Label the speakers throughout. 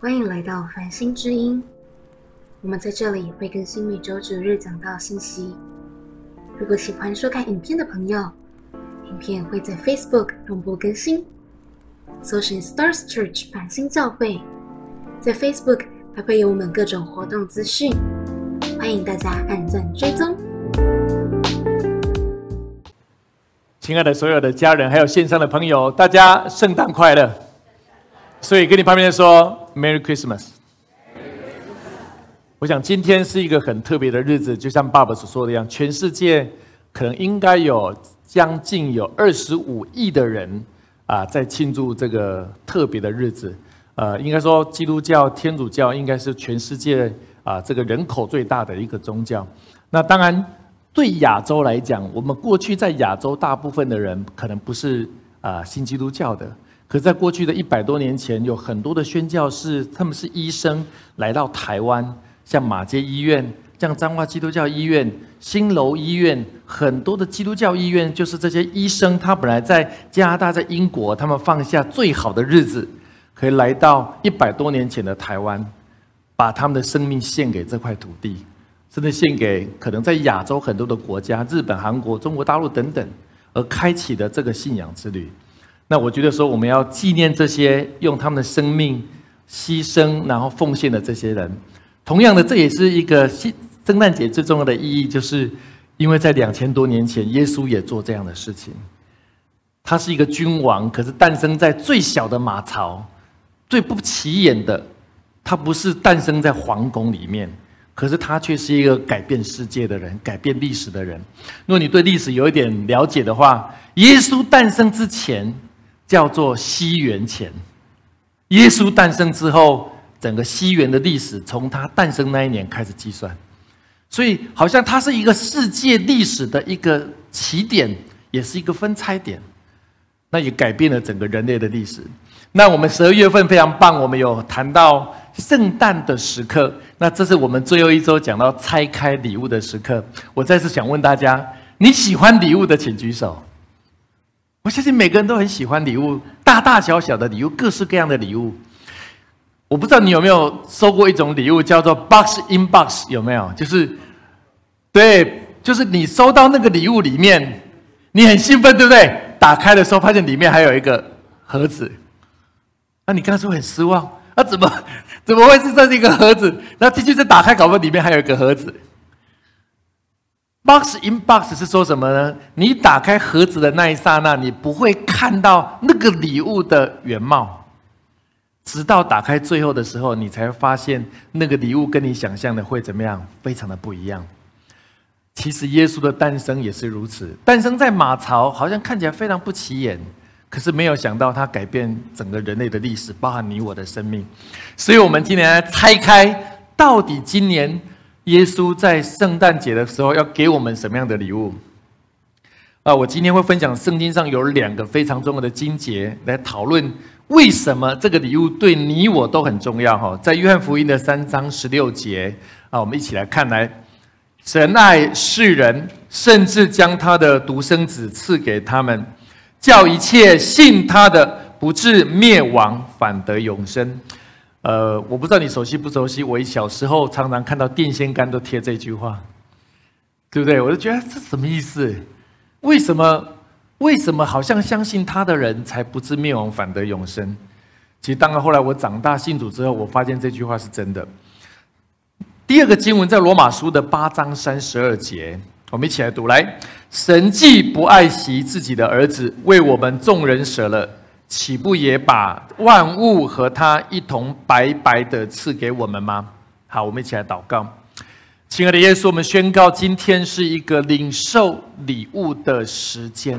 Speaker 1: 欢迎来到繁星之音。我们在这里会更新每周主日讲道信息。如果喜欢收看影片的朋友，影片会在 Facebook 同步更新，搜寻 Stars Church 繁星教会。在 Facebook 还会有我们各种活动资讯，欢迎大家按赞追踪。
Speaker 2: 亲爱的所有的家人，还有线上的朋友，大家圣诞快乐！所以跟你旁边说 Merry Christmas。我想今天是一个很特别的日子，就像爸爸所说的一样，全世界可能应该有将近有二十五亿的人啊，在庆祝这个特别的日子。呃，应该说基督教、天主教应该是全世界啊这个人口最大的一个宗教。那当然，对亚洲来讲，我们过去在亚洲大部分的人可能不是啊信基督教的。可在过去的一百多年前，有很多的宣教士，他们是医生来到台湾，像马街医院、像彰化基督教医院、新楼医院，很多的基督教医院，就是这些医生，他本来在加拿大、在英国，他们放下最好的日子，可以来到一百多年前的台湾，把他们的生命献给这块土地，甚至献给可能在亚洲很多的国家，日本、韩国、中国大陆等等，而开启的这个信仰之旅。那我觉得说，我们要纪念这些用他们的生命牺牲然后奉献的这些人。同样的，这也是一个圣圣诞节最重要的意义，就是因为在两千多年前，耶稣也做这样的事情。他是一个君王，可是诞生在最小的马槽，最不起眼的。他不是诞生在皇宫里面，可是他却是一个改变世界的人，改变历史的人。如果你对历史有一点了解的话，耶稣诞生之前。叫做西元前，耶稣诞生之后，整个西元的历史从他诞生那一年开始计算，所以好像它是一个世界历史的一个起点，也是一个分拆点，那也改变了整个人类的历史。那我们十二月份非常棒，我们有谈到圣诞的时刻，那这是我们最后一周讲到拆开礼物的时刻。我再次想问大家，你喜欢礼物的，请举手。我相信每个人都很喜欢礼物，大大小小的礼物，各式各样的礼物。我不知道你有没有收过一种礼物，叫做 box in box，有没有？就是，对，就是你收到那个礼物里面，你很兴奋，对不对？打开的时候发现里面还有一个盒子，那你刚才说很失望，那怎么 怎么会是这一个盒子？然后继续再打开，搞不好里面还有一个盒子。Box in box 是说什么呢？你打开盒子的那一刹那，你不会看到那个礼物的原貌，直到打开最后的时候，你才发现那个礼物跟你想象的会怎么样，非常的不一样。其实耶稣的诞生也是如此，诞生在马槽，好像看起来非常不起眼，可是没有想到他改变整个人类的历史，包含你我的生命。所以，我们今天来拆开，到底今年。耶稣在圣诞节的时候要给我们什么样的礼物？啊，我今天会分享圣经上有两个非常重要的经节来讨论为什么这个礼物对你我都很重要。哈，在约翰福音的三章十六节啊，我们一起来看来，神爱世人，甚至将他的独生子赐给他们，叫一切信他的不至灭亡，反得永生。呃，我不知道你熟悉不熟悉。我小时候常常看到电线杆都贴这句话，对不对？我就觉得这什么意思？为什么？为什么好像相信他的人才不至灭亡，反得永生？其实，当然后来我长大信主之后，我发现这句话是真的。第二个经文在罗马书的八章三十二节，我们一起来读：来，神既不爱惜自己的儿子，为我们众人舍了。岂不也把万物和他一同白白的赐给我们吗？好，我们一起来祷告。亲爱的耶稣，我们宣告，今天是一个领受礼物的时间。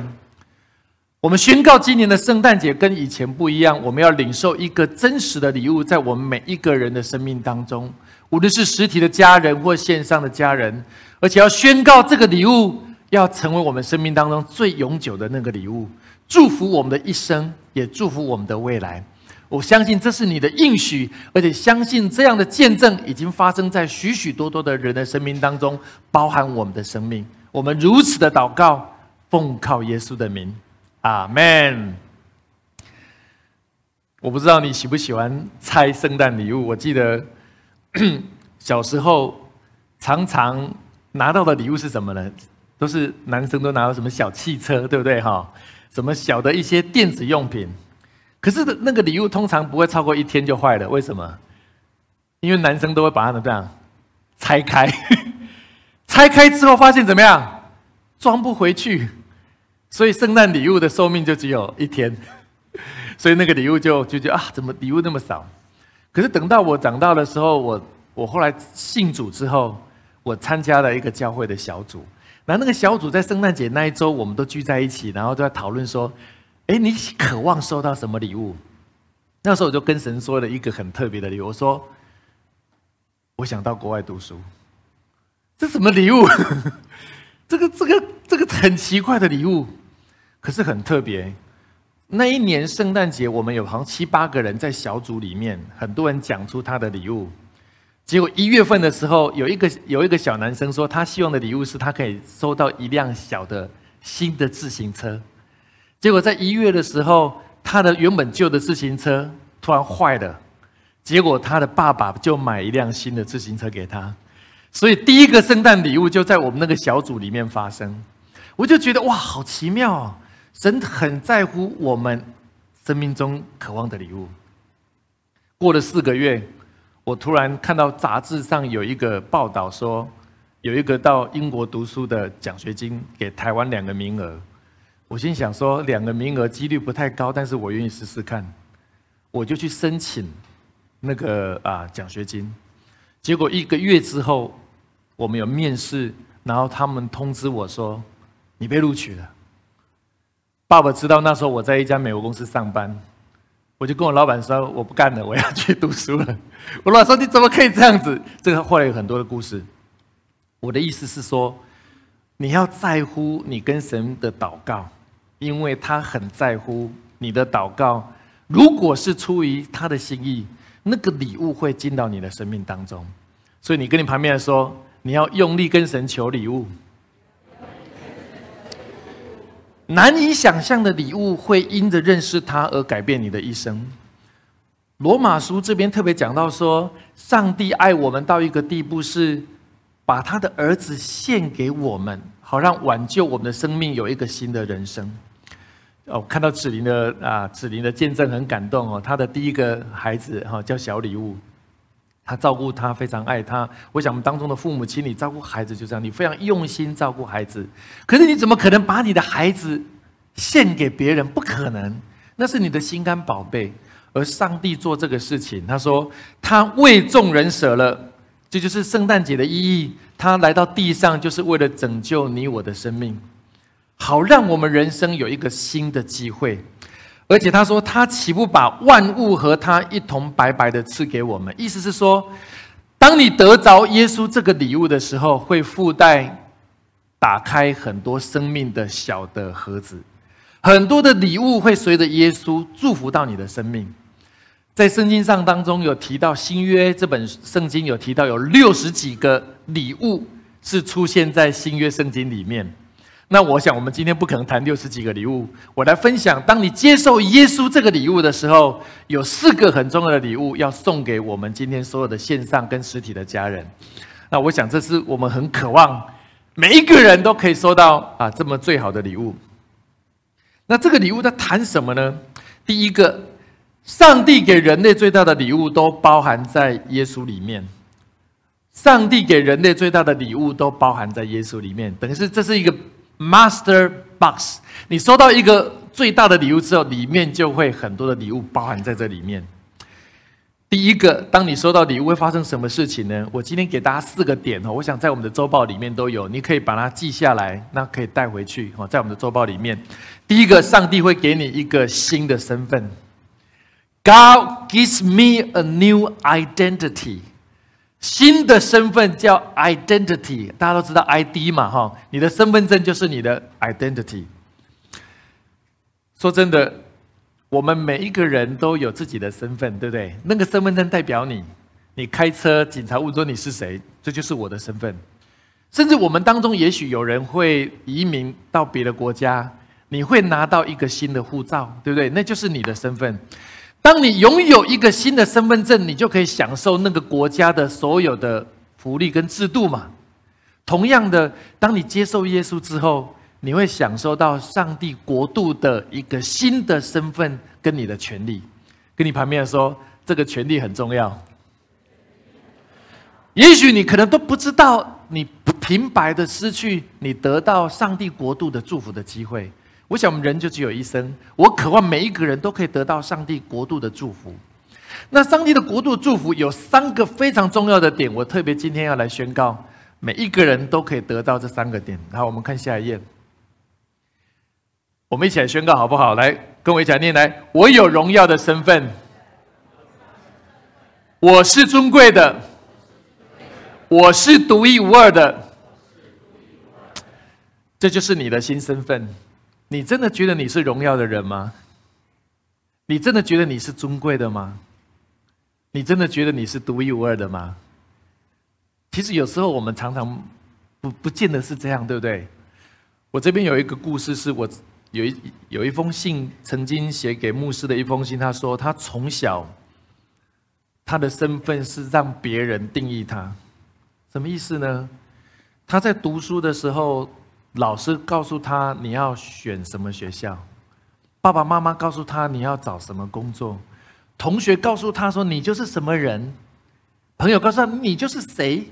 Speaker 2: 我们宣告，今年的圣诞节跟以前不一样，我们要领受一个真实的礼物，在我们每一个人的生命当中，无论是实体的家人或线上的家人，而且要宣告这个礼物要成为我们生命当中最永久的那个礼物。祝福我们的一生，也祝福我们的未来。我相信这是你的应许，而且相信这样的见证已经发生在许许多多的人的生命当中，包含我们的生命。我们如此的祷告，奉靠耶稣的名，阿门。我不知道你喜不喜欢拆圣诞礼物。我记得 小时候常常拿到的礼物是什么呢？都是男生都拿到什么小汽车，对不对？哈，什么小的一些电子用品。可是那个礼物通常不会超过一天就坏了，为什么？因为男生都会把它怎么样拆开？拆开之后发现怎么样？装不回去，所以圣诞礼物的寿命就只有一天。所以那个礼物就就觉得啊，怎么礼物那么少？可是等到我长大的时候，我我后来信主之后，我参加了一个教会的小组。然后那个小组在圣诞节那一周，我们都聚在一起，然后都在讨论说：“哎，你渴望收到什么礼物？”那时候我就跟神说了一个很特别的礼物，我说：“我想到国外读书。”这什么礼物？这个这个这个很奇怪的礼物，可是很特别。那一年圣诞节，我们有好像七八个人在小组里面，很多人讲出他的礼物。结果一月份的时候，有一个有一个小男生说，他希望的礼物是他可以收到一辆小的新的自行车。结果在一月的时候，他的原本旧的自行车突然坏了，结果他的爸爸就买一辆新的自行车给他。所以第一个圣诞礼物就在我们那个小组里面发生。我就觉得哇，好奇妙啊！神很在乎我们生命中渴望的礼物。过了四个月。我突然看到杂志上有一个报道说，有一个到英国读书的奖学金给台湾两个名额。我心想说，两个名额几率不太高，但是我愿意试试看。我就去申请那个啊奖学金。结果一个月之后，我们有面试，然后他们通知我说，你被录取了。爸爸知道那时候我在一家美国公司上班。我就跟我老板说，我不干了，我要去读书了。我老板说，你怎么可以这样子？这个后来有很多的故事。我的意思是说，你要在乎你跟神的祷告，因为他很在乎你的祷告。如果是出于他的心意，那个礼物会进到你的生命当中。所以你跟你旁边人说，你要用力跟神求礼物。难以想象的礼物会因着认识他而改变你的一生。罗马书这边特别讲到说，上帝爱我们到一个地步，是把他的儿子献给我们，好让挽救我们的生命有一个新的人生。哦，看到子琳的啊，子琳的见证很感动哦。他的第一个孩子哈叫小礼物，他照顾他，非常爱他。我想我们当中的父母亲，你照顾孩子就这样，你非常用心照顾孩子。可是你怎么可能把你的孩子献给别人？不可能，那是你的心肝宝贝。而上帝做这个事情，他说他为众人舍了，这就是圣诞节的意义。他来到地上，就是为了拯救你我的生命，好让我们人生有一个新的机会。而且他说，他岂不把万物和他一同白白的赐给我们？意思是说，当你得着耶稣这个礼物的时候，会附带打开很多生命的小的盒子，很多的礼物会随着耶稣祝福到你的生命。在圣经上当中有提到新约这本圣经有提到有六十几个礼物是出现在新约圣经里面。那我想，我们今天不可能谈六十几个礼物。我来分享，当你接受耶稣这个礼物的时候，有四个很重要的礼物要送给我们今天所有的线上跟实体的家人。那我想，这是我们很渴望每一个人都可以收到啊这么最好的礼物。那这个礼物在谈什么呢？第一个，上帝给人类最大的礼物都包含在耶稣里面。上帝给人类最大的礼物都包含在耶稣里面，等于是这是一个。Master Box，你收到一个最大的礼物之后，里面就会很多的礼物包含在这里面。第一个，当你收到礼物会发生什么事情呢？我今天给大家四个点哦，我想在我们的周报里面都有，你可以把它记下来，那可以带回去哦，在我们的周报里面。第一个，上帝会给你一个新的身份，God gives me a new identity。新的身份叫 identity，大家都知道 ID 嘛，哈，你的身份证就是你的 identity。说真的，我们每一个人都有自己的身份，对不对？那个身份证代表你，你开车，警察问说你是谁，这就是我的身份。甚至我们当中，也许有人会移民到别的国家，你会拿到一个新的护照，对不对？那就是你的身份。当你拥有一个新的身份证，你就可以享受那个国家的所有的福利跟制度嘛。同样的，当你接受耶稣之后，你会享受到上帝国度的一个新的身份跟你的权利。跟你旁边说，这个权利很重要。也许你可能都不知道，你平白的失去你得到上帝国度的祝福的机会。我想，我们人就只有一生，我渴望每一个人都可以得到上帝国度的祝福。那上帝的国度祝福有三个非常重要的点，我特别今天要来宣告，每一个人都可以得到这三个点。好，我们看下一页，我们一起来宣告好不好？来，跟我一起来念来，我有荣耀的身份，我是尊贵的。我是独一无二的，这就是你的新身份。你真的觉得你是荣耀的人吗？你真的觉得你是尊贵的吗？你真的觉得你是独一无二的吗？其实有时候我们常常不不见得是这样，对不对？我这边有一个故事，是我有一有一封信，曾经写给牧师的一封信。他说他从小他的身份是让别人定义他。什么意思呢？他在读书的时候，老师告诉他你要选什么学校，爸爸妈妈告诉他你要找什么工作，同学告诉他说你就是什么人，朋友告诉他你就是谁。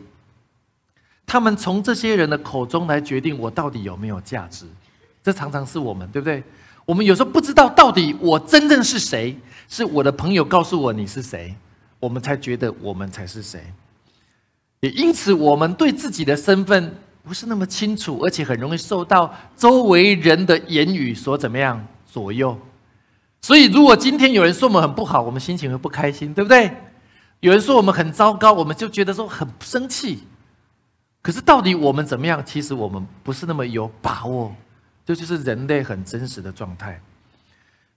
Speaker 2: 他们从这些人的口中来决定我到底有没有价值。这常常是我们，对不对？我们有时候不知道到底我真正是谁，是我的朋友告诉我你是谁，我们才觉得我们才是谁。也因此，我们对自己的身份不是那么清楚，而且很容易受到周围人的言语所怎么样左右。所以，如果今天有人说我们很不好，我们心情会不开心，对不对？有人说我们很糟糕，我们就觉得说很生气。可是，到底我们怎么样？其实我们不是那么有把握。这就是人类很真实的状态。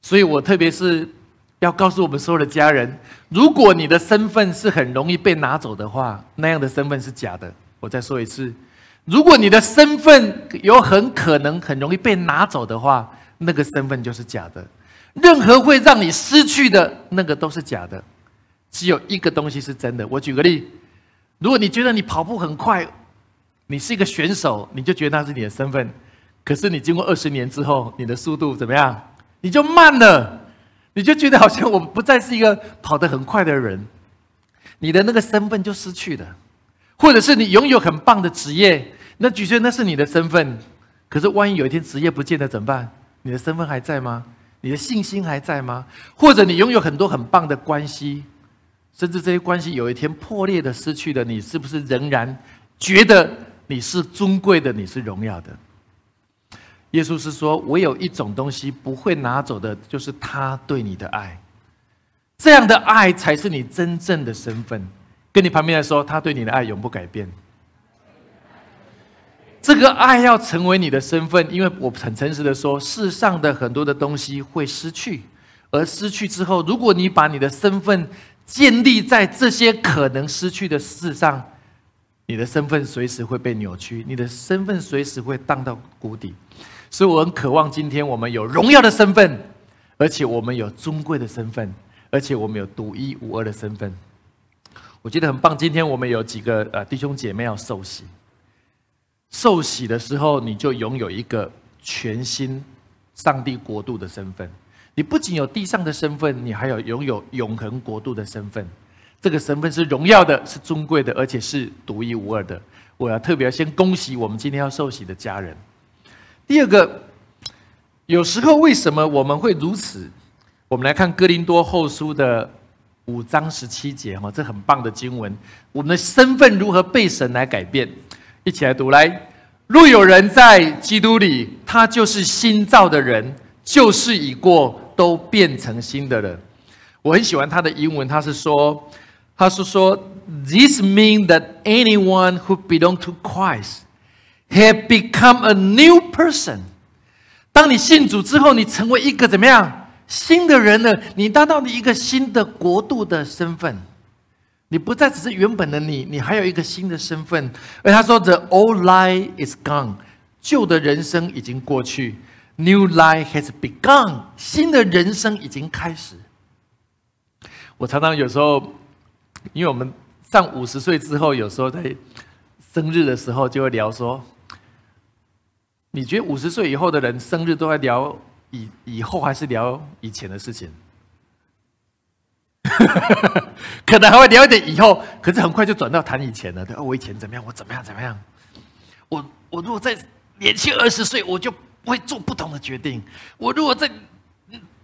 Speaker 2: 所以我特别是。要告诉我们所有的家人，如果你的身份是很容易被拿走的话，那样的身份是假的。我再说一次，如果你的身份有很可能很容易被拿走的话，那个身份就是假的。任何会让你失去的那个都是假的，只有一个东西是真的。我举个例，如果你觉得你跑步很快，你是一个选手，你就觉得那是你的身份。可是你经过二十年之后，你的速度怎么样？你就慢了。你就觉得好像我不再是一个跑得很快的人，你的那个身份就失去了，或者是你拥有很棒的职业，那的确那是你的身份，可是万一有一天职业不见了怎么办？你的身份还在吗？你的信心还在吗？或者你拥有很多很棒的关系，甚至这些关系有一天破裂的失去了，你是不是仍然觉得你是尊贵的，你是荣耀的？耶稣是说：“我有一种东西不会拿走的，就是他对你的爱。这样的爱才是你真正的身份。跟你旁边来说，他对你的爱永不改变。这个爱要成为你的身份，因为我很诚实的说，世上的很多的东西会失去，而失去之后，如果你把你的身份建立在这些可能失去的事上，你的身份随时会被扭曲，你的身份随时会荡到谷底。”所以我很渴望今天我们有荣耀的身份，而且我们有尊贵的身份，而且我们有独一无二的身份。我觉得很棒。今天我们有几个呃弟兄姐妹要受洗，受洗的时候你就拥有一个全新上帝国度的身份。你不仅有地上的身份，你还有拥有永恒国度的身份。这个身份是荣耀的，是尊贵的，而且是独一无二的。我要特别先恭喜我们今天要受洗的家人。第二个，有时候为什么我们会如此？我们来看哥林多后书的五章十七节哈，这很棒的经文。我们的身份如何被神来改变？一起来读来。若有人在基督里，他就是新造的人，旧事已过，都变成新的人。我很喜欢他的英文，他是说，他是说，This means that anyone who belong to Christ。Have become a new person。当你信主之后，你成为一个怎么样新的人呢？你达到了一个新的国度的身份，你不再只是原本的你，你还有一个新的身份。而他说：“The old life is gone，旧的人生已经过去，New life has begun，新的人生已经开始。”我常常有时候，因为我们上五十岁之后，有时候在生日的时候就会聊说，你觉得五十岁以后的人生日都在聊以以后还是聊以前的事情？可能还会聊一点以后，可是很快就转到谈以前了。对，我以前怎么样？我怎么样？怎么样？我我如果在年轻二十岁，我就不会做不同的决定。我如果在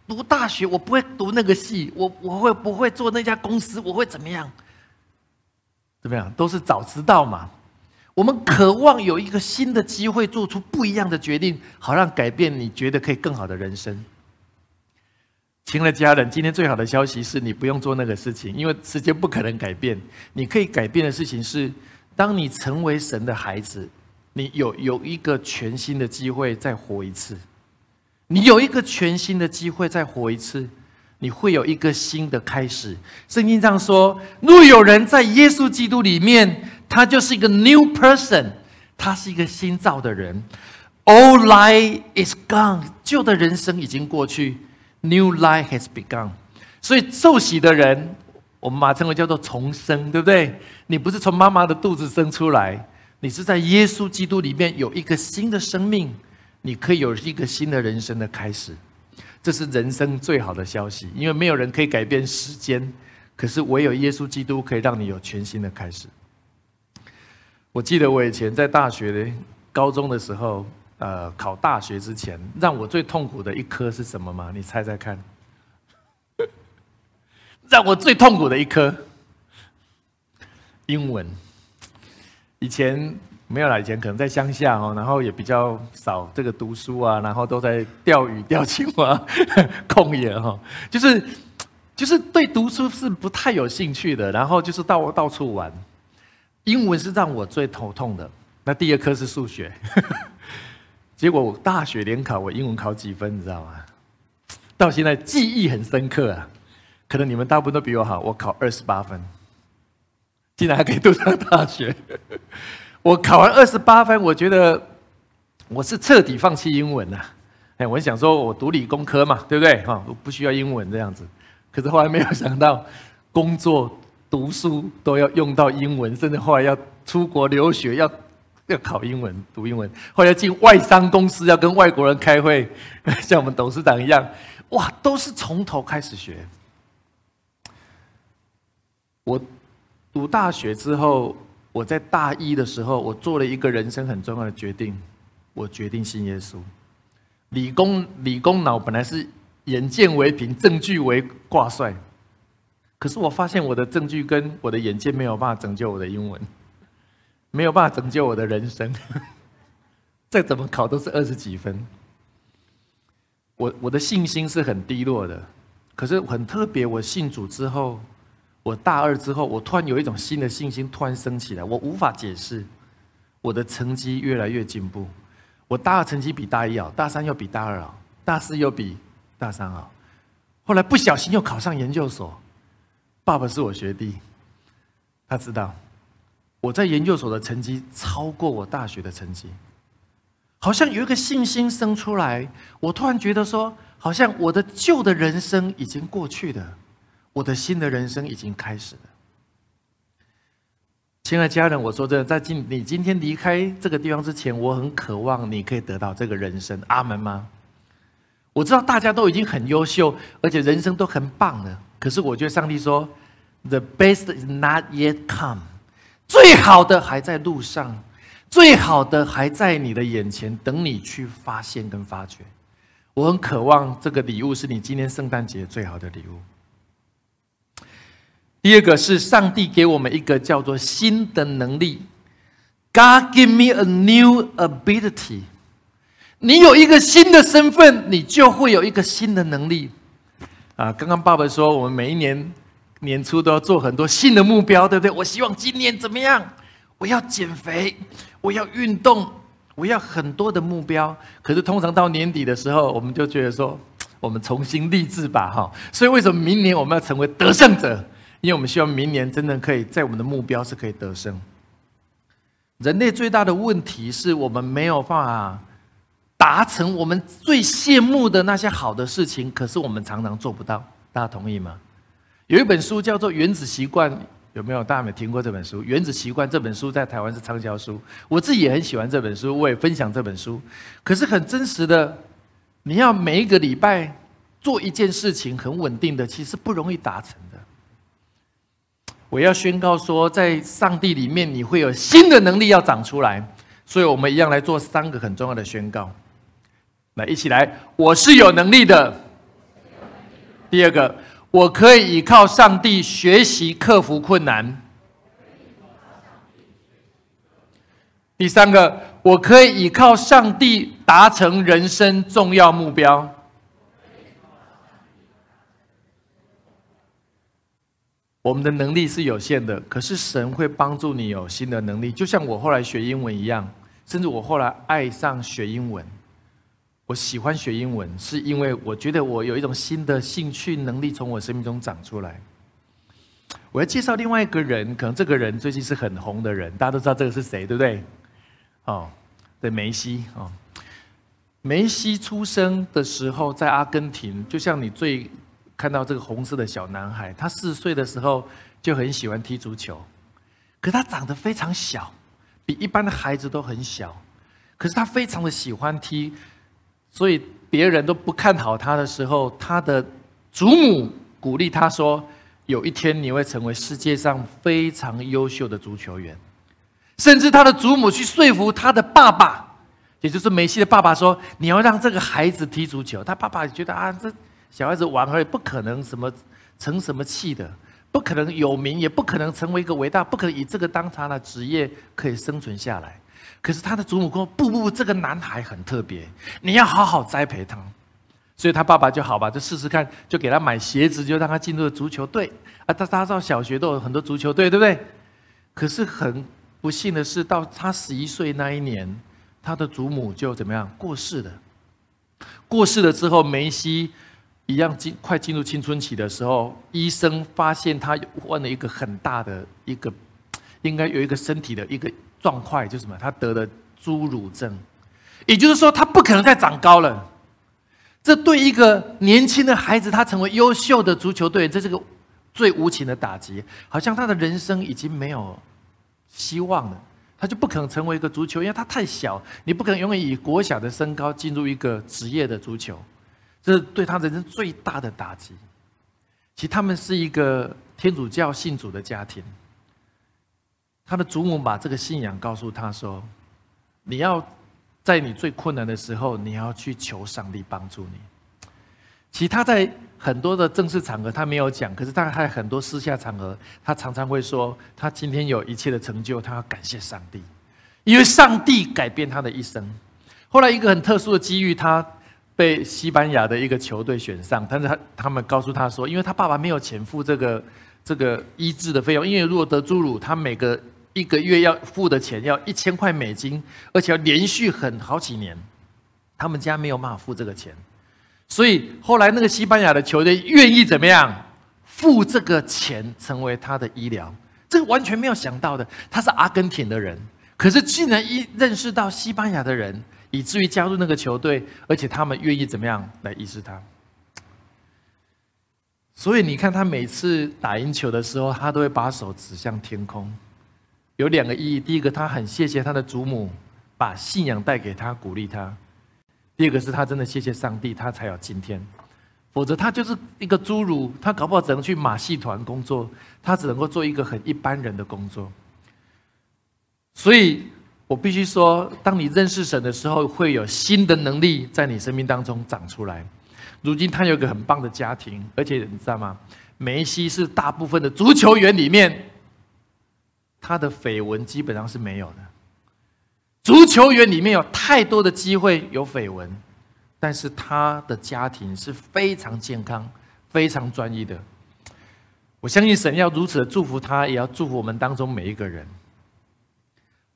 Speaker 2: 读大学，我不会读那个系，我我会不会做那家公司？我会怎么样？怎么样？都是早知道嘛。我们渴望有一个新的机会，做出不一样的决定，好让改变你觉得可以更好的人生。亲爱的家人，今天最好的消息是你不用做那个事情，因为时间不可能改变。你可以改变的事情是，当你成为神的孩子，你有有一个全新的机会再活一次。你有一个全新的机会再活一次，你会有一个新的开始。圣经上说，若有人在耶稣基督里面，他就是一个 new person，他是一个新造的人。Old life is gone，旧的人生已经过去。New life has begun，所以受洗的人，我们把称为叫做重生，对不对？你不是从妈妈的肚子生出来，你是在耶稣基督里面有一个新的生命，你可以有一个新的人生的开始。这是人生最好的消息，因为没有人可以改变时间，可是唯有耶稣基督可以让你有全新的开始。我记得我以前在大学的高中的时候。呃，考大学之前，让我最痛苦的一科是什么吗？你猜猜看。让我最痛苦的一科，英文。以前没有啦，以前可能在乡下哦，然后也比较少这个读书啊，然后都在钓鱼、钓青蛙、空野哈，就是就是对读书是不太有兴趣的，然后就是到到处玩。英文是让我最头痛的，那第二科是数学。结果我大学联考，我英文考几分，你知道吗？到现在记忆很深刻啊。可能你们大部分都比我好，我考二十八分，竟然还可以读上大学。我考完二十八分，我觉得我是彻底放弃英文了。哎，我想说我读理工科嘛，对不对？哈，我不需要英文这样子。可是后来没有想到，工作、读书都要用到英文，甚至后来要出国留学要。要考英文，读英文，后来进外商公司，要跟外国人开会，像我们董事长一样，哇，都是从头开始学。我读大学之后，我在大一的时候，我做了一个人生很重要的决定，我决定信耶稣。理工理工脑本来是眼见为凭，证据为挂帅，可是我发现我的证据跟我的眼界没有办法拯救我的英文。没有办法拯救我的人生，再怎么考都是二十几分。我我的信心是很低落的，可是很特别。我信主之后，我大二之后，我突然有一种新的信心突然升起来，我无法解释。我的成绩越来越进步，我大二成绩比大一好，大三又比大二好，大四又比大三好。后来不小心又考上研究所，爸爸是我学弟，他知道。我在研究所的成绩超过我大学的成绩，好像有一个信心生出来。我突然觉得说，好像我的旧的人生已经过去了，我的新的人生已经开始了。亲爱的家人，我说真的，在今你今天离开这个地方之前，我很渴望你可以得到这个人生。阿门吗？我知道大家都已经很优秀，而且人生都很棒了。可是我觉得上帝说，The best is not yet come。最好的还在路上，最好的还在你的眼前，等你去发现跟发掘。我很渴望这个礼物是你今天圣诞节最好的礼物。第二个是上帝给我们一个叫做新的能力，God give me a new ability。你有一个新的身份，你就会有一个新的能力。啊，刚刚爸爸说，我们每一年。年初都要做很多新的目标，对不对？我希望今年怎么样？我要减肥，我要运动，我要很多的目标。可是通常到年底的时候，我们就觉得说，我们重新立志吧，哈。所以为什么明年我们要成为得胜者？因为我们希望明年真的可以在我们的目标是可以得胜。人类最大的问题是我们没有办法达成我们最羡慕的那些好的事情，可是我们常常做不到。大家同意吗？有一本书叫做《原子习惯》，有没有？大家有没有听过这本书？《原子习惯》这本书在台湾是畅销书，我自己也很喜欢这本书，我也分享这本书。可是很真实的，你要每一个礼拜做一件事情很稳定的，其实不容易达成的。我要宣告说，在上帝里面，你会有新的能力要长出来。所以我们一样来做三个很重要的宣告。来，一起来，我是有能力的。第二个。我可以依靠上帝学习克服困难。第三个，我可以依靠上帝达成人生重要目标。我们的能力是有限的，可是神会帮助你有新的能力，就像我后来学英文一样，甚至我后来爱上学英文。我喜欢学英文，是因为我觉得我有一种新的兴趣能力从我生命中长出来。我要介绍另外一个人，可能这个人最近是很红的人，大家都知道这个是谁，对不对？哦，对，梅西哦。梅西出生的时候在阿根廷，就像你最看到这个红色的小男孩，他四岁的时候就很喜欢踢足球，可他长得非常小，比一般的孩子都很小，可是他非常的喜欢踢。所以别人都不看好他的时候，他的祖母鼓励他说：“有一天你会成为世界上非常优秀的足球员。”甚至他的祖母去说服他的爸爸，也就是梅西的爸爸说：“你要让这个孩子踢足球。”他爸爸觉得啊，这小孩子玩而已，不可能什么成什么气的，不可能有名，也不可能成为一个伟大，不可能以这个当他的职业可以生存下来。可是他的祖母说：“不不不，这个男孩很特别，你要好好栽培他。”所以他爸爸就好吧，就试试看，就给他买鞋子，就让他进入了足球队。啊，他他到小学都有很多足球队，对不对？可是很不幸的是，到他十一岁那一年，他的祖母就怎么样过世了。过世了之后，梅西一样进快进入青春期的时候，医生发现他患了一个很大的一个，应该有一个身体的一个。状况就是什么？他得了侏儒症，也就是说，他不可能再长高了。这对一个年轻的孩子，他成为优秀的足球队，这是个最无情的打击。好像他的人生已经没有希望了，他就不可能成为一个足球，因为他太小，你不可能永远以国小的身高进入一个职业的足球。这是对他人生最大的打击。其实他们是一个天主教信主的家庭。他的祖母把这个信仰告诉他说：“你要在你最困难的时候，你要去求上帝帮助你。”其实他在很多的正式场合他没有讲，可是他在很多私下场合，他常常会说：“他今天有一切的成就，他要感谢上帝，因为上帝改变他的一生。”后来一个很特殊的机遇，他被西班牙的一个球队选上，但是他他们告诉他说：“因为他爸爸没有钱付这个这个医治的费用，因为如果得侏儒，他每个。”一个月要付的钱要一千块美金，而且要连续很好几年，他们家没有办法付这个钱，所以后来那个西班牙的球队愿意怎么样付这个钱，成为他的医疗，这个完全没有想到的。他是阿根廷的人，可是竟然一认识到西班牙的人，以至于加入那个球队，而且他们愿意怎么样来医治他。所以你看，他每次打赢球的时候，他都会把手指向天空。有两个意义，第一个，他很谢谢他的祖母把信仰带给他，鼓励他；第二个是他真的谢谢上帝，他才有今天。否则，他就是一个侏儒，他搞不好只能去马戏团工作，他只能够做一个很一般人的工作。所以我必须说，当你认识神的时候，会有新的能力在你生命当中长出来。如今，他有一个很棒的家庭，而且你知道吗？梅西是大部分的足球员里面。他的绯闻基本上是没有的。足球员里面有太多的机会有绯闻，但是他的家庭是非常健康、非常专一的。我相信神要如此的祝福他，也要祝福我们当中每一个人，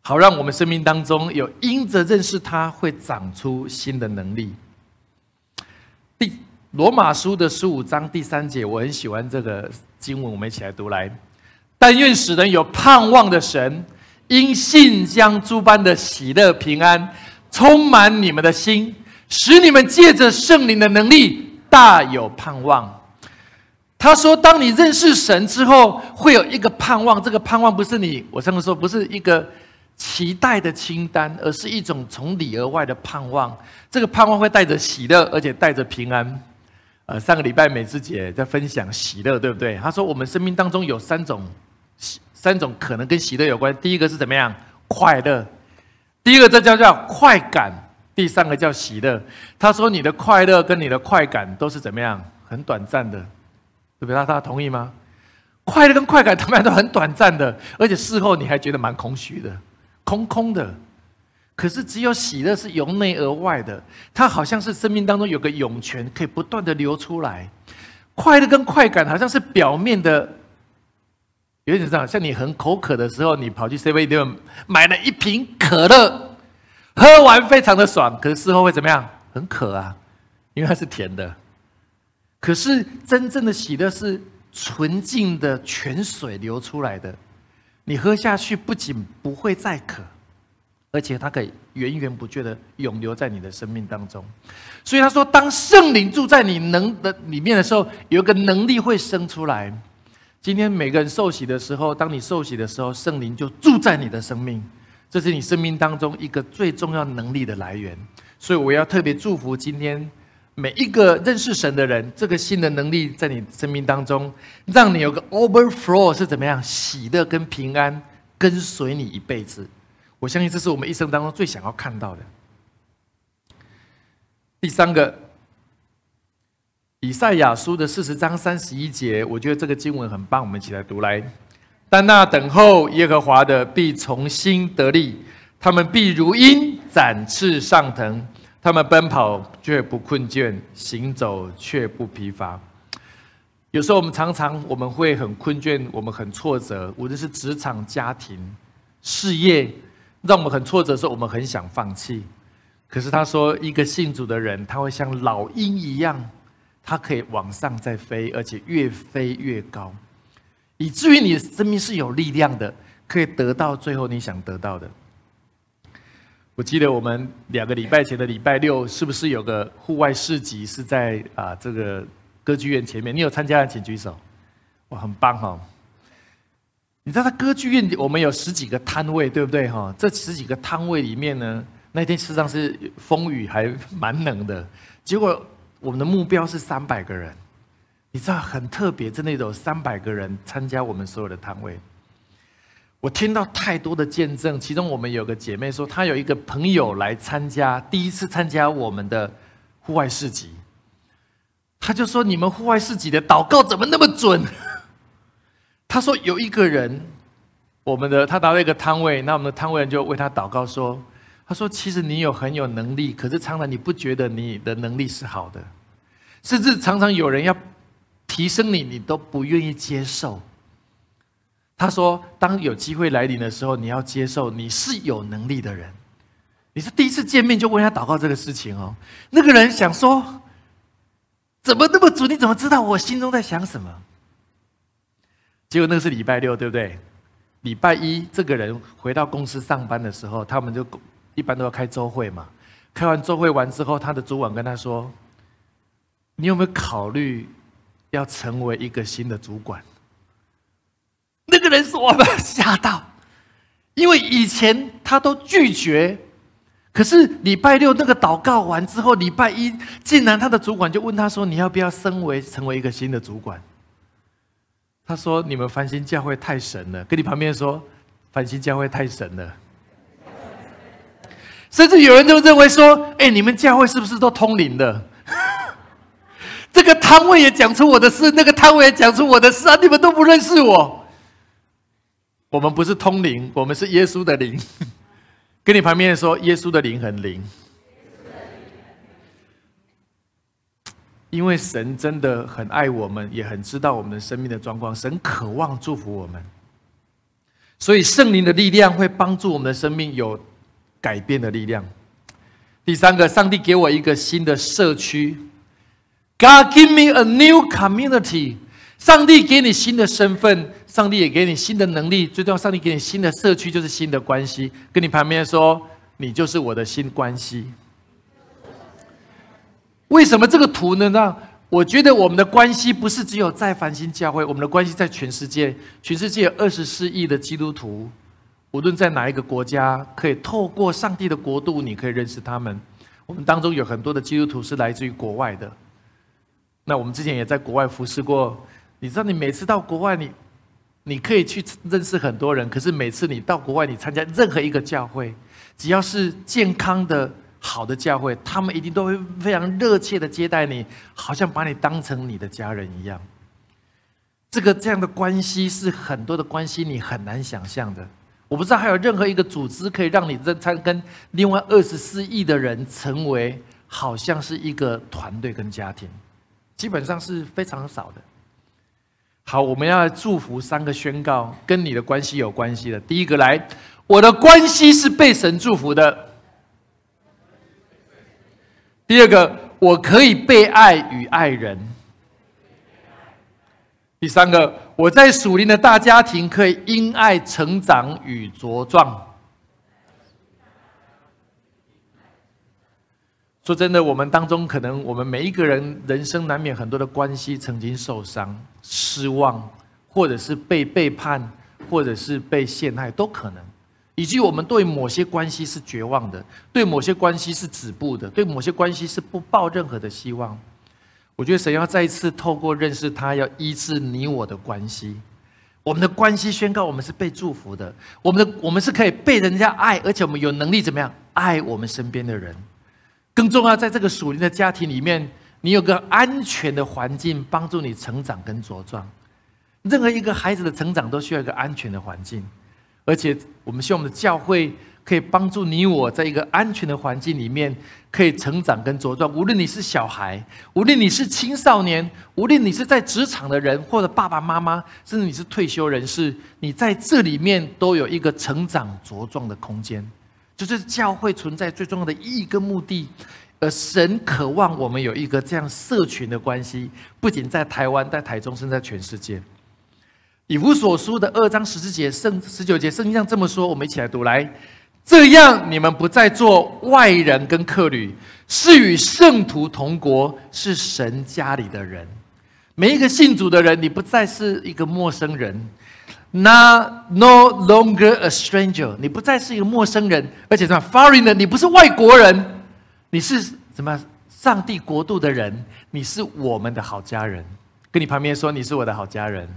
Speaker 2: 好让我们生命当中有因着认识他，会长出新的能力。第罗马书的十五章第三节，我很喜欢这个经文，我们一起来读来。但愿使人有盼望的神，因信将诸般的喜乐平安充满你们的心，使你们借着圣灵的能力大有盼望。他说：“当你认识神之后，会有一个盼望。这个盼望不是你，我上次说不是一个期待的清单，而是一种从里而外的盼望。这个盼望会带着喜乐，而且带着平安。呃，上个礼拜美智姐在分享喜乐，对不对？她说我们生命当中有三种三种可能跟喜乐有关。第一个是怎么样？快乐。第一个这叫叫快感。第三个叫喜乐。他说你的快乐跟你的快感都是怎么样？很短暂的。”对不对？他他同意吗？快乐跟快感 他们都很短暂的，而且事后你还觉得蛮空虚的，空空的。可是只有喜乐是由内而外的，它好像是生命当中有个涌泉，可以不断的流出来。快乐跟快感好像是表面的，有点像像你很口渴的时候，你跑去 Seven Eleven 买了一瓶可乐，喝完非常的爽，可是事后会怎么样？很渴啊，因为它是甜的。可是真正的喜乐是纯净的泉水流出来的，你喝下去不仅不会再渴，而且它可以源源不绝的永留在你的生命当中。所以他说，当圣灵住在你能的里面的时候，有一个能力会生出来。今天每个人受洗的时候，当你受洗的时候，圣灵就住在你的生命，这是你生命当中一个最重要能力的来源。所以我要特别祝福今天。每一个认识神的人，这个新的能力在你生命当中，让你有个 overflow 是怎么样？喜乐跟平安跟随你一辈子。我相信这是我们一生当中最想要看到的。第三个，以赛亚书的四十章三十一节，我觉得这个经文很棒，我们一起来读来。但那等候耶和华的必重新得力，他们必如鹰展翅上腾。他们奔跑却不困倦，行走却不疲乏。有时候我们常常我们会很困倦，我们很挫折，无论是职场、家庭、事业，让我们很挫折的时候，我们很想放弃。可是他说，一个信主的人，他会像老鹰一样，它可以往上再飞，而且越飞越高，以至于你的生命是有力量的，可以得到最后你想得到的。我记得我们两个礼拜前的礼拜六，是不是有个户外市集是在啊这个歌剧院前面？你有参加的请举手。哇，很棒哈！你知道，在歌剧院我们有十几个摊位，对不对哈？这十几个摊位里面呢，那天实际上是风雨还蛮冷的。结果我们的目标是三百个人，你知道很特别，真的有三百个人参加我们所有的摊位。我听到太多的见证，其中我们有个姐妹说，她有一个朋友来参加，第一次参加我们的户外市集，她就说：“你们户外市集的祷告怎么那么准？” 她说有一个人，我们的他到了一个摊位，那我们的摊位人就为他祷告说：“他说其实你有很有能力，可是常常你不觉得你的能力是好的，甚至常常有人要提升你，你都不愿意接受。”他说：“当有机会来临的时候，你要接受你是有能力的人。你是第一次见面就问他祷告这个事情哦。那个人想说，怎么那么准？你怎么知道我心中在想什么？结果那个是礼拜六，对不对？礼拜一，这个人回到公司上班的时候，他们就一般都要开周会嘛。开完周会完之后，他的主管跟他说：‘你有没有考虑要成为一个新的主管？’”那个人说：“我们吓到，因为以前他都拒绝，可是礼拜六那个祷告完之后，礼拜一竟然他的主管就问他说：‘你要不要升为成为一个新的主管？’他说：‘你们繁星教会太神了。’跟你旁边说：‘繁星教会太神了。’甚至有人就认为说：‘哎，你们教会是不是都通灵的？’ 这个摊位也讲出我的事，那个摊位也讲出我的事啊！你们都不认识我。”我们不是通灵，我们是耶稣的灵。跟你旁边说，耶稣的灵很灵。因为神真的很爱我们，也很知道我们的生命的状况。神渴望祝福我们，所以圣灵的力量会帮助我们的生命有改变的力量。第三个，上帝给我一个新的社区。God give me a new community。上帝给你新的身份。上帝也给你新的能力，最重要，上帝给你新的社区，就是新的关系。跟你旁边说，你就是我的新关系。为什么这个图呢？那我觉得我们的关系不是只有在繁星教会，我们的关系在全世界。全世界二十四亿的基督徒，无论在哪一个国家，可以透过上帝的国度，你可以认识他们。我们当中有很多的基督徒是来自于国外的。那我们之前也在国外服侍过。你知道，你每次到国外，你你可以去认识很多人。可是每次你到国外，你参加任何一个教会，只要是健康的。好的教会，他们一定都会非常热切的接待你，好像把你当成你的家人一样。这个这样的关系是很多的关系，你很难想象的。我不知道还有任何一个组织可以让你在参跟另外二十四亿的人成为好像是一个团队跟家庭，基本上是非常少的。好，我们要祝福三个宣告，跟你的关系有关系的。第一个来，我的关系是被神祝福的。第二个，我可以被爱与爱人；第三个，我在属灵的大家庭可以因爱成长与茁壮。说真的，我们当中可能我们每一个人人生难免很多的关系曾经受伤、失望，或者是被背叛，或者是被陷害，都可能。以及我们对某些关系是绝望的，对某些关系是止步的，对某些关系是不抱任何的希望。我觉得神要再一次透过认识他，要医治你我的关系。我们的关系宣告我们是被祝福的，我们的我们是可以被人家爱，而且我们有能力怎么样爱我们身边的人。更重要，在这个属灵的家庭里面，你有个安全的环境帮助你成长跟茁壮。任何一个孩子的成长都需要一个安全的环境。而且，我们希望我们的教会可以帮助你我在一个安全的环境里面，可以成长跟茁壮。无论你是小孩，无论你是青少年，无论你是在职场的人，或者爸爸妈妈，甚至你是退休人士，你在这里面都有一个成长茁壮的空间。就是教会存在最重要的意义跟目的。而神渴望我们有一个这样社群的关系，不仅在台湾，在台中，甚至在全世界。以弗所书的二章十四节、圣十九节，圣经上这么说，我们一起来读来。这样，你们不再做外人跟客旅，是与圣徒同国，是神家里的人。每一个信主的人，你不再是一个陌生人那 no longer a stranger，你不再是一个陌生人，而且什么 foreigner，你不是外国人，你是什么上帝国度的人，你是我们的好家人。跟你旁边说，你是我的好家人。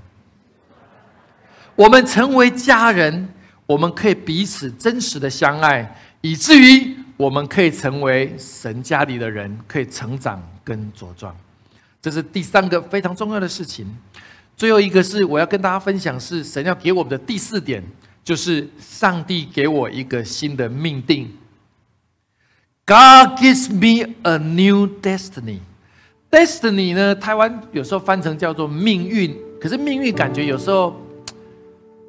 Speaker 2: 我们成为家人，我们可以彼此真实的相爱，以至于我们可以成为神家里的人，可以成长跟茁壮。这是第三个非常重要的事情。最后一个是我要跟大家分享，是神要给我们的第四点，就是上帝给我一个新的命定。God gives me a new destiny。Destiny 呢，台湾有时候翻成叫做命运，可是命运感觉有时候。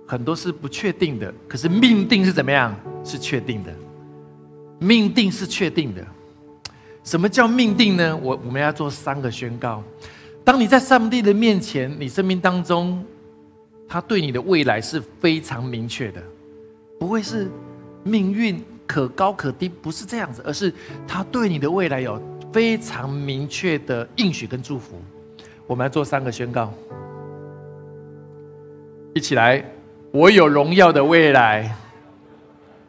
Speaker 2: 很多是不确定的，可是命定是怎么样？是确定的。命定是确定的。什么叫命定呢？我我们要做三个宣告。当你在上帝的面前，你生命当中，他对你的未来是非常明确的，不会是命运可高可低，不是这样子，而是他对你的未来有非常明确的应许跟祝福。我们要做三个宣告，一起来。我有荣耀的未来。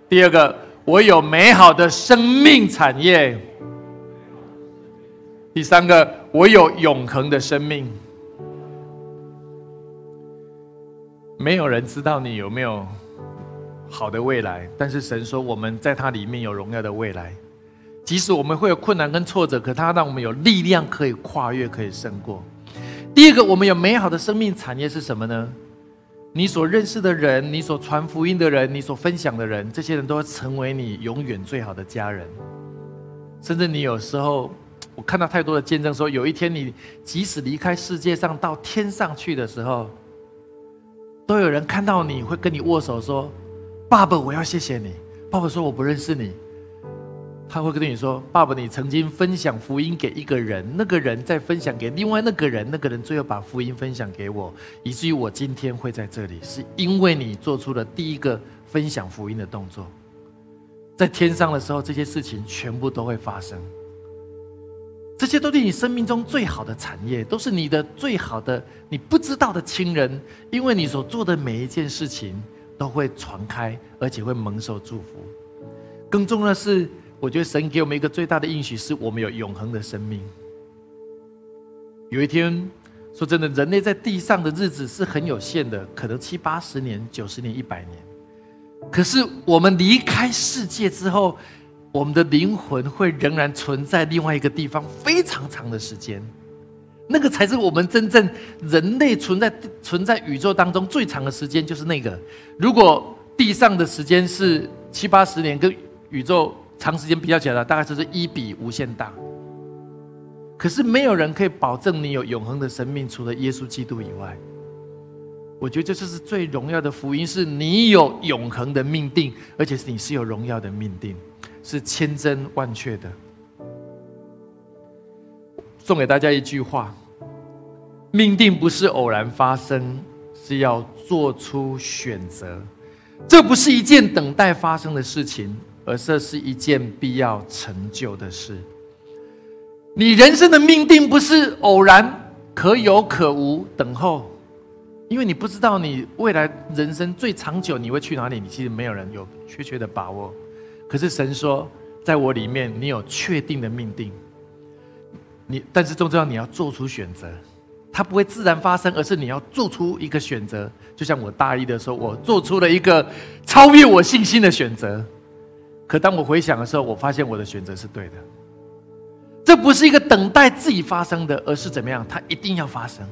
Speaker 2: 第二个，我有美好的生命产业。第三个，我有永恒的生命。没有人知道你有没有好的未来，但是神说我们在他里面有荣耀的未来。即使我们会有困难跟挫折，可他让我们有力量可以跨越，可以胜过。第二个，我们有美好的生命产业是什么呢？你所认识的人，你所传福音的人，你所分享的人，这些人都会成为你永远最好的家人。甚至你有时候，我看到太多的见证说，有一天你即使离开世界上到天上去的时候，都有人看到你会跟你握手说：“爸爸，我要谢谢你。”爸爸说：“我不认识你。”他会跟你说：“爸爸，你曾经分享福音给一个人，那个人再分享给另外那个人，那个人最后把福音分享给我，以至于我今天会在这里，是因为你做出了第一个分享福音的动作。在天上的时候，这些事情全部都会发生。这些都是你生命中最好的产业，都是你的最好的你不知道的亲人，因为你所做的每一件事情都会传开，而且会蒙受祝福。更重要的是，我觉得神给我们一个最大的应许，是我们有永恒的生命。有一天，说真的，人类在地上的日子是很有限的，可能七八十年、九十年、一百年。可是我们离开世界之后，我们的灵魂会仍然存在另外一个地方非常长的时间，那个才是我们真正人类存在存在宇宙当中最长的时间，就是那个。如果地上的时间是七八十年，跟宇宙长时间比较起来，大概就是一比无限大。可是没有人可以保证你有永恒的生命，除了耶稣基督以外。我觉得这就是最荣耀的福音，是你有永恒的命定，而且是你是有荣耀的命定。是千真万确的。送给大家一句话：命定不是偶然发生，是要做出选择。这不是一件等待发生的事情，而这是一件必要成就的事。你人生的命定不是偶然，可有可无，等候，因为你不知道你未来人生最长久你会去哪里，你其实没有人有确切的把握。可是神说，在我里面，你有确定的命定。你，但是重要，你要做出选择，它不会自然发生，而是你要做出一个选择。就像我大一的时候，我做出了一个超越我信心的选择。可当我回想的时候，我发现我的选择是对的。这不是一个等待自己发生的，而是怎么样？它一定要发生。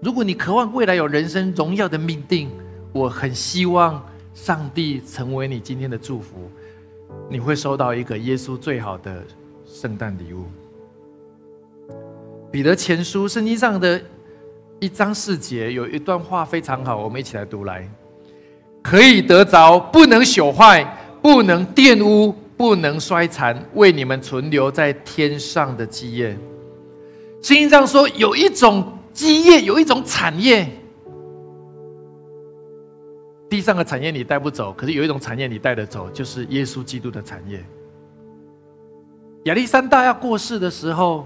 Speaker 2: 如果你渴望未来有人生荣耀的命定，我很希望上帝成为你今天的祝福。你会收到一个耶稣最好的圣诞礼物。彼得前书圣经上的一章四节有一段话非常好，我们一起来读来。可以得着不能朽坏、不能玷污、不能衰残，为你们存留在天上的基业。圣经上说，有一种基业，有一种产业。地上的产业你带不走，可是有一种产业你带得走，就是耶稣基督的产业。亚历山大要过世的时候，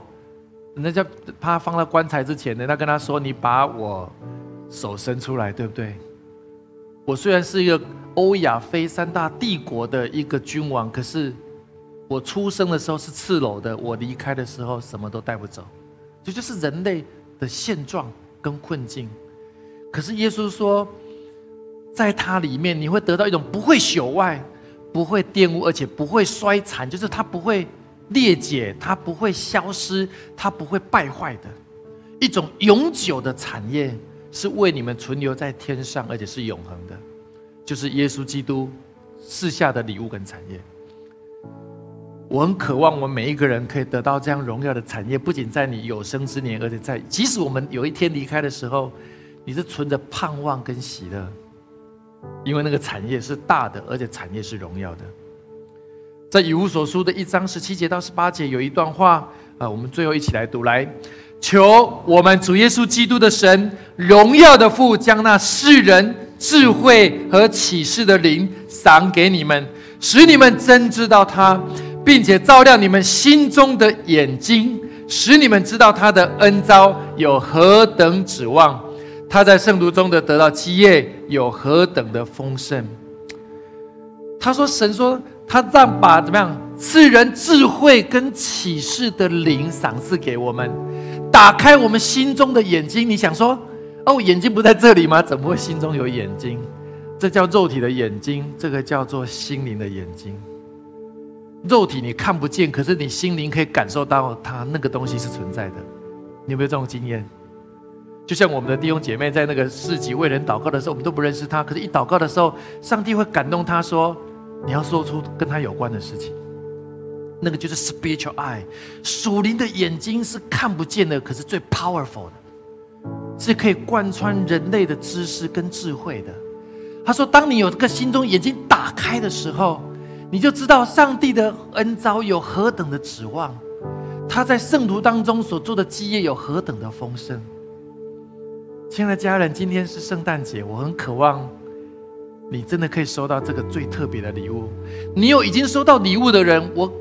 Speaker 2: 人家他放到棺材之前，人家跟他说：“你把我手伸出来，对不对？我虽然是一个欧亚非三大帝国的一个君王，可是我出生的时候是赤裸的，我离开的时候什么都带不走。这就是人类的现状跟困境。可是耶稣说。”在他里面，你会得到一种不会朽坏、不会玷污，而且不会衰残，就是它不会裂解，它不会消失，它不会败坏的一种永久的产业，是为你们存留在天上，而且是永恒的，就是耶稣基督赐下的礼物跟产业。我很渴望我们每一个人可以得到这样荣耀的产业，不仅在你有生之年，而且在即使我们有一天离开的时候，你是存着盼望跟喜乐。因为那个产业是大的，而且产业是荣耀的。在以无所书的一章十七节到十八节有一段话啊，我们最后一起来读来，求我们主耶稣基督的神荣耀的父，将那世人智慧和启示的灵赏给你们，使你们真知道他，并且照亮你们心中的眼睛，使你们知道他的恩招有何等指望。他在圣徒中的得到基业有何等的丰盛？他说：“神说，他让把怎么样赐人智慧跟启示的灵赏赐给我们，打开我们心中的眼睛。你想说，哦，眼睛不在这里吗？怎么会心中有眼睛？这叫肉体的眼睛，这个叫做心灵的眼睛。肉体你看不见，可是你心灵可以感受到它那个东西是存在的。你有没有这种经验？”就像我们的弟兄姐妹在那个市集为人祷告的时候，我们都不认识他，可是，一祷告的时候，上帝会感动他说：“你要说出跟他有关的事情。”那个就是 spiritual eye，属灵的眼睛是看不见的，可是最 powerful 的，是可以贯穿人类的知识跟智慧的。他说：“当你有这个心中眼睛打开的时候，你就知道上帝的恩招有何等的指望，他在圣徒当中所做的基业有何等的丰盛。”亲爱的家人，今天是圣诞节，我很渴望你真的可以收到这个最特别的礼物。你有已经收到礼物的人，我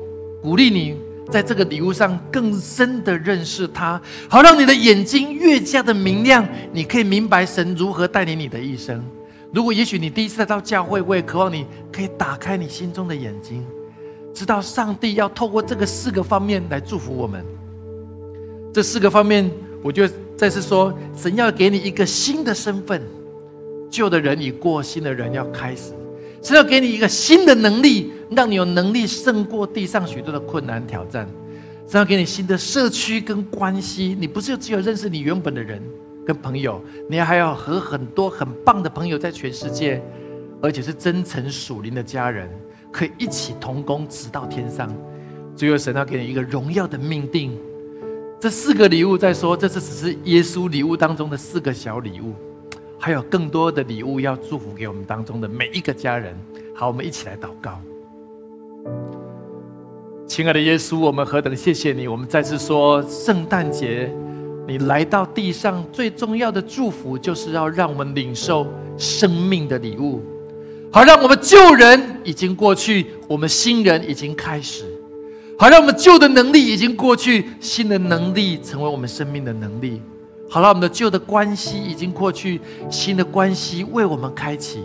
Speaker 2: 鼓励你在这个礼物上更深的认识他，好让你的眼睛越加的明亮，你可以明白神如何带领你的一生。如果也许你第一次来到教会，我也渴望你可以打开你心中的眼睛，知道上帝要透过这个四个方面来祝福我们。这四个方面，我就再次说，神要给你一个新的身份，旧的人已过，新的人要开始。神要给你一个新的能力，让你有能力胜过地上许多的困难挑战。神要给你新的社区跟关系，你不是只有认识你原本的人。跟朋友，你还要和很多很棒的朋友在全世界，而且是真诚属灵的家人，可以一起同工直到天上。最后，神要给你一个荣耀的命定。这四个礼物在说，这是只是耶稣礼物当中的四个小礼物，还有更多的礼物要祝福给我们当中的每一个家人。好，我们一起来祷告。亲爱的耶稣，我们何等谢谢你！我们再次说，圣诞节。你来到地上最重要的祝福，就是要让我们领受生命的礼物，好让我们旧人已经过去，我们新人已经开始；好让我们旧的能力已经过去，新的能力成为我们生命的能力；好让我们的旧的关系已经过去，新的关系为我们开启；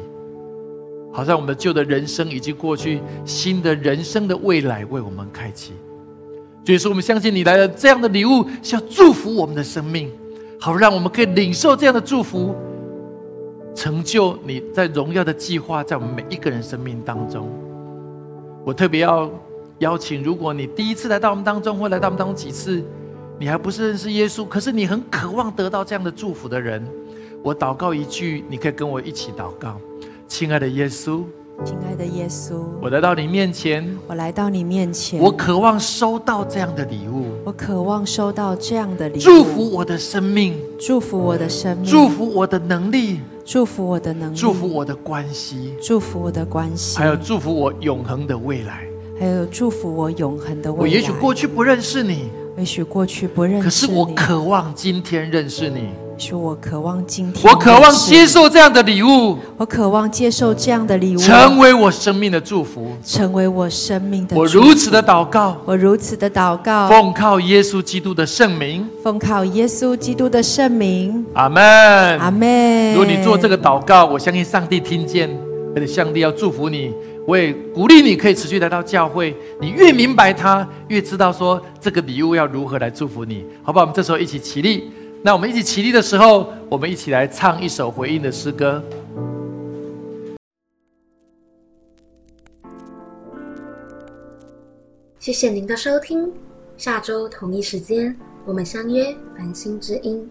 Speaker 2: 好让我们的旧的人生已经过去，新的人生的未来为我们开启。所以说我们相信你来了这样的礼物，是要祝福我们的生命，好让我们可以领受这样的祝福，成就你在荣耀的计划，在我们每一个人生命当中。我特别要邀请，如果你第一次来到我们当中，或来到我们当中几次，你还不是认识耶稣，可是你很渴望得到这样的祝福的人，我祷告一句，你可以跟我一起祷告，亲爱的耶稣。
Speaker 3: 亲爱的耶稣，
Speaker 2: 我来到你面前，
Speaker 3: 我来到你面前，
Speaker 2: 我渴望收到这样的礼物，
Speaker 3: 我渴望收到这样的礼物，
Speaker 2: 祝福我的生命，
Speaker 3: 祝福我的生命，
Speaker 2: 祝福我的能力，
Speaker 3: 祝福我的能力，
Speaker 2: 祝福我的关系，
Speaker 3: 祝福我的关系，
Speaker 2: 还有祝福我永恒的未来，
Speaker 3: 还有祝福我永恒的未来。
Speaker 2: 我也许过去不认识你，
Speaker 3: 也许过去不认识你，
Speaker 2: 可是我渴望今天认识你。
Speaker 3: 说我渴望今天，
Speaker 2: 我渴望接受这样的礼物，
Speaker 3: 我渴望接受这样的礼物，
Speaker 2: 成为我生命的祝福，
Speaker 3: 成为我生命的。
Speaker 2: 我如此的祷告，
Speaker 3: 我如此的祷告，
Speaker 2: 奉靠耶稣基督的圣名，
Speaker 3: 奉靠耶稣基督的圣名，
Speaker 2: 阿门，
Speaker 3: 阿门。
Speaker 2: 如果你做这个祷告，我相信上帝听见，而且上帝要祝福你。我也鼓励你可以持续来到教会，你越明白他，越知道说这个礼物要如何来祝福你，好不好？我们这时候一起起立。那我们一起起立的时候，我们一起来唱一首回应的诗歌。
Speaker 1: 谢谢您的收听，下周同一时间我们相约繁星之音。